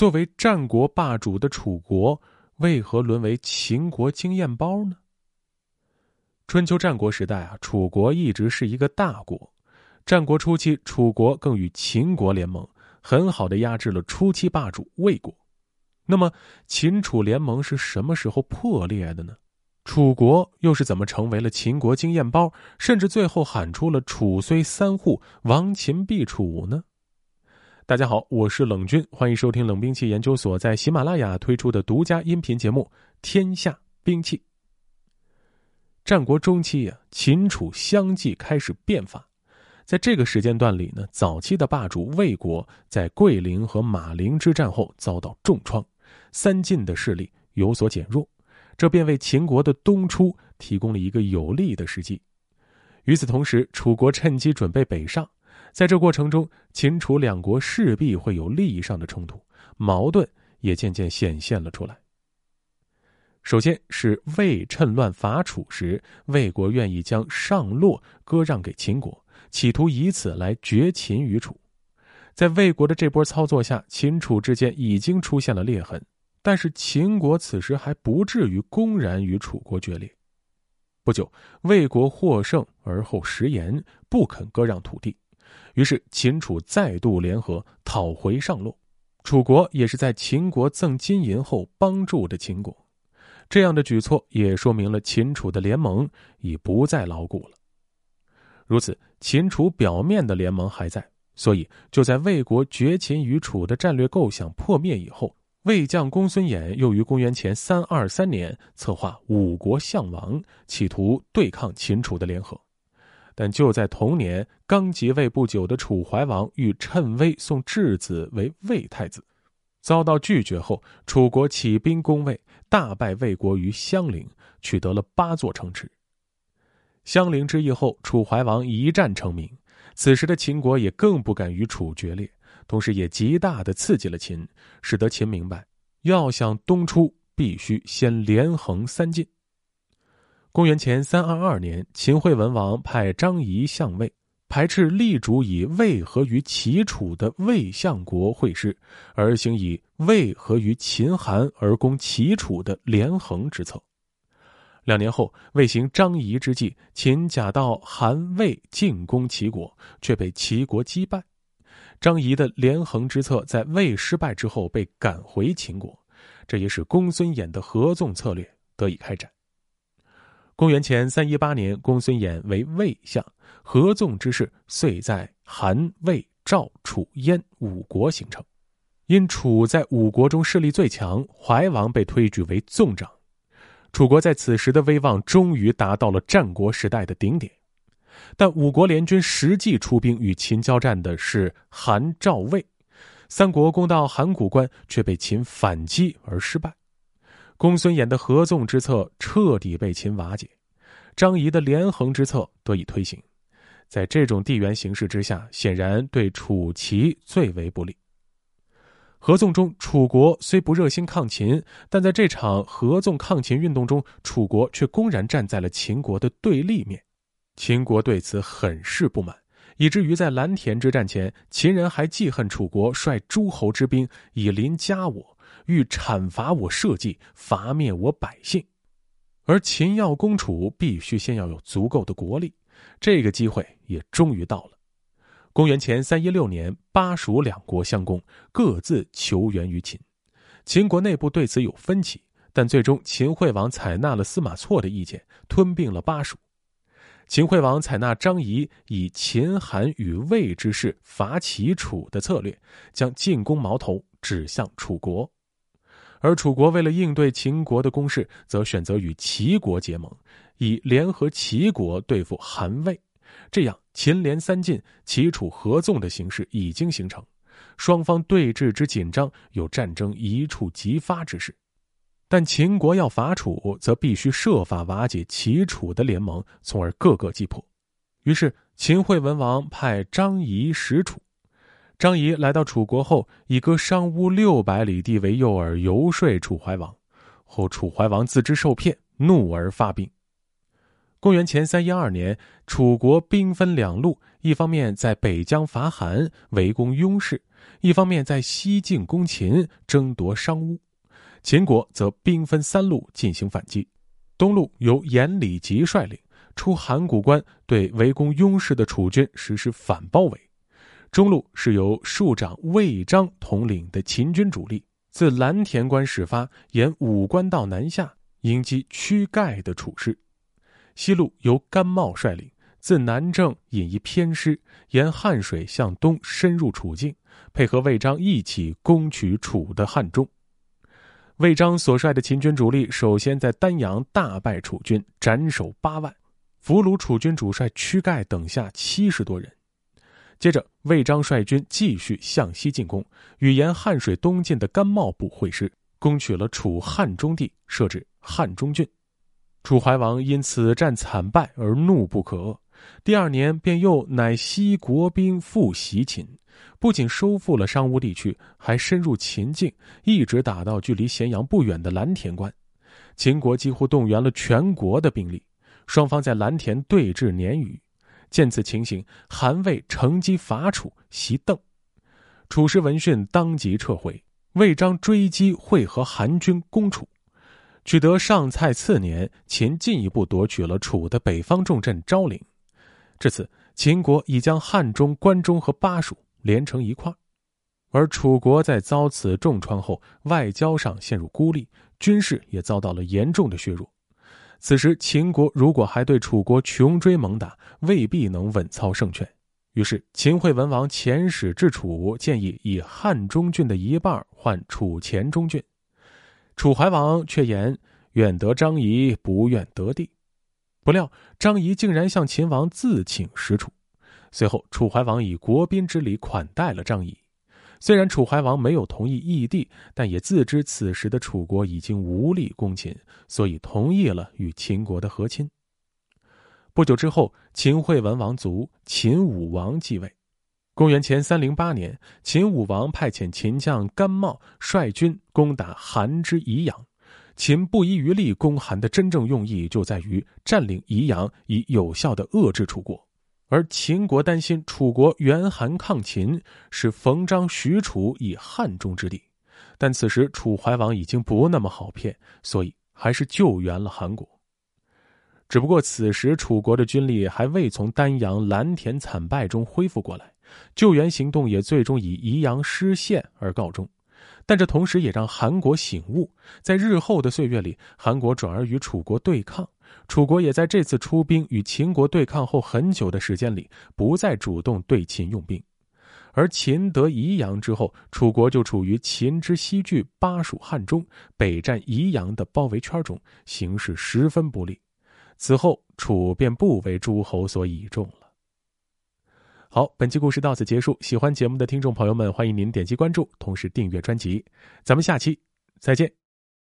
作为战国霸主的楚国，为何沦为秦国经验包呢？春秋战国时代啊，楚国一直是一个大国。战国初期，楚国更与秦国联盟，很好的压制了初期霸主魏国。那么，秦楚联盟是什么时候破裂的呢？楚国又是怎么成为了秦国经验包，甚至最后喊出了“楚虽三户，亡秦必楚”呢？大家好，我是冷军，欢迎收听冷兵器研究所在喜马拉雅推出的独家音频节目《天下兵器》。战国中期呀，秦楚相继开始变法。在这个时间段里呢，早期的霸主魏国在桂陵和马陵之战后遭到重创，三晋的势力有所减弱，这便为秦国的东出提供了一个有利的时机。与此同时，楚国趁机准备北上，在这过程中，秦楚两国势必会有利益上的冲突，矛盾也渐渐显现了出来。首先是魏趁乱伐楚时，魏国愿意将上洛割让给秦国。企图以此来绝秦于楚，在魏国的这波操作下，秦楚之间已经出现了裂痕。但是秦国此时还不至于公然与楚国决裂。不久，魏国获胜而后食言，不肯割让土地，于是秦楚再度联合讨回上洛。楚国也是在秦国赠金银后帮助的秦国，这样的举措也说明了秦楚的联盟已不再牢固了。如此，秦楚表面的联盟还在，所以就在魏国绝秦于楚的战略构想破灭以后，魏将公孙衍又于公元前三二三年策划五国相王，企图对抗秦楚的联合。但就在同年，刚即位不久的楚怀王欲趁威送质子为魏太子，遭到拒绝后，楚国起兵攻魏，大败魏国于襄陵，取得了八座城池。襄陵之役后，楚怀王一战成名。此时的秦国也更不敢与楚决裂，同时也极大的刺激了秦，使得秦明白，要想东出，必须先连横三晋。公元前三二二年，秦惠文王派张仪相魏，排斥力主以魏和于齐楚的魏相国会师，而行以魏和于秦韩而攻齐楚的连横之策。两年后，为行张仪之计，秦假道韩魏进攻齐国，却被齐国击败。张仪的连横之策在魏失败之后被赶回秦国，这也使公孙衍的合纵策略得以开展。公元前三一八年，公孙衍为魏相，合纵之势遂在韩魏赵楚燕五国形成。因楚在五国中势力最强，怀王被推举为纵长。楚国在此时的威望终于达到了战国时代的顶点，但五国联军实际出兵与秦交战的是韩、赵、魏，三国攻到函谷关却被秦反击而失败，公孙衍的合纵之策彻底被秦瓦解，张仪的连横之策得以推行，在这种地缘形势之下，显然对楚齐最为不利。合纵中，楚国虽不热心抗秦，但在这场合纵抗秦运动中，楚国却公然站在了秦国的对立面。秦国对此很是不满，以至于在蓝田之战前，秦人还记恨楚国率诸侯之兵以临加我，欲铲伐我社稷，伐灭我百姓。而秦要攻楚，必须先要有足够的国力，这个机会也终于到了。公元前三一六年，巴蜀两国相攻，各自求援于秦。秦国内部对此有分歧，但最终秦惠王采纳了司马错的意见，吞并了巴蜀。秦惠王采纳张仪以秦、韩与魏之势伐齐楚的策略，将进攻矛头指向楚国。而楚国为了应对秦国的攻势，则选择与齐国结盟，以联合齐国对付韩魏。这样，秦连三晋、齐楚合纵的形势已经形成，双方对峙之紧张，有战争一触即发之势。但秦国要伐楚，则必须设法瓦解齐楚的联盟，从而各个击破。于是，秦惠文王派张仪使楚。张仪来到楚国后，以割商巫六百里地为诱饵，游说楚怀王。后楚怀王自知受骗，怒而发兵。公元前三一二年，楚国兵分两路，一方面在北疆伐韩，围攻雍氏；一方面在西境攻秦，争夺商坞；秦国则兵分三路进行反击。东路由严礼吉率领，出函谷关，对围攻雍氏的楚军实施反包围；中路是由庶长魏章统领的秦军主力，自蓝田关始发，沿武关道南下，迎击屈盖的楚师；西路由甘茂率领。自南郑引一偏师，沿汉水向东深入楚境，配合魏章一起攻取楚的汉中。魏章所率的秦军主力首先在丹阳大败楚军，斩首八万，俘虏楚军主帅屈盖等下七十多人。接着，魏章率军继续向西进攻，与沿汉水东进的甘茂部会师，攻取了楚汉中地，设置汉中郡。楚怀王因此战惨败而怒不可遏。第二年，便又乃西国兵复袭秦，不仅收复了商乌地区，还深入秦境，一直打到距离咸阳不远的蓝田关。秦国几乎动员了全国的兵力，双方在蓝田对峙年余。见此情形，韩魏乘机伐楚，袭邓。楚师闻讯，当即撤回。魏章追击，会合韩军攻楚，取得上蔡次年，秦进一步夺取了楚的北方重镇昭陵。至此，秦国已将汉中、关中和巴蜀连成一块，而楚国在遭此重创后，外交上陷入孤立，军事也遭到了严重的削弱。此时，秦国如果还对楚国穷追猛打，未必能稳操胜券。于是，秦惠文王遣使至楚，建议以汉中郡的一半换楚黔中郡。楚怀王却言：“愿得张仪，不愿得地。”不料张仪竟然向秦王自请使楚，随后楚怀王以国宾之礼款待了张仪。虽然楚怀王没有同意义地，但也自知此时的楚国已经无力攻秦，所以同意了与秦国的和亲。不久之后，秦惠文王卒，秦武王继位。公元前三零八年，秦武王派遣秦将甘茂率军攻打韩之宜阳。秦不遗余力攻韩的真正用意就在于占领宜阳，以有效的遏制楚国。而秦国担心楚国援韩抗秦，使冯张许楚以汉中之地。但此时楚怀王已经不那么好骗，所以还是救援了韩国。只不过此时楚国的军力还未从丹阳、蓝田惨败中恢复过来，救援行动也最终以宜阳失陷而告终。但这同时也让韩国醒悟，在日后的岁月里，韩国转而与楚国对抗，楚国也在这次出兵与秦国对抗后很久的时间里，不再主动对秦用兵。而秦得宜阳之后，楚国就处于秦之西据巴蜀汉中、北占宜阳的包围圈中，形势十分不利。此后，楚便不为诸侯所倚重了。好，本期故事到此结束。喜欢节目的听众朋友们，欢迎您点击关注，同时订阅专辑。咱们下期再见。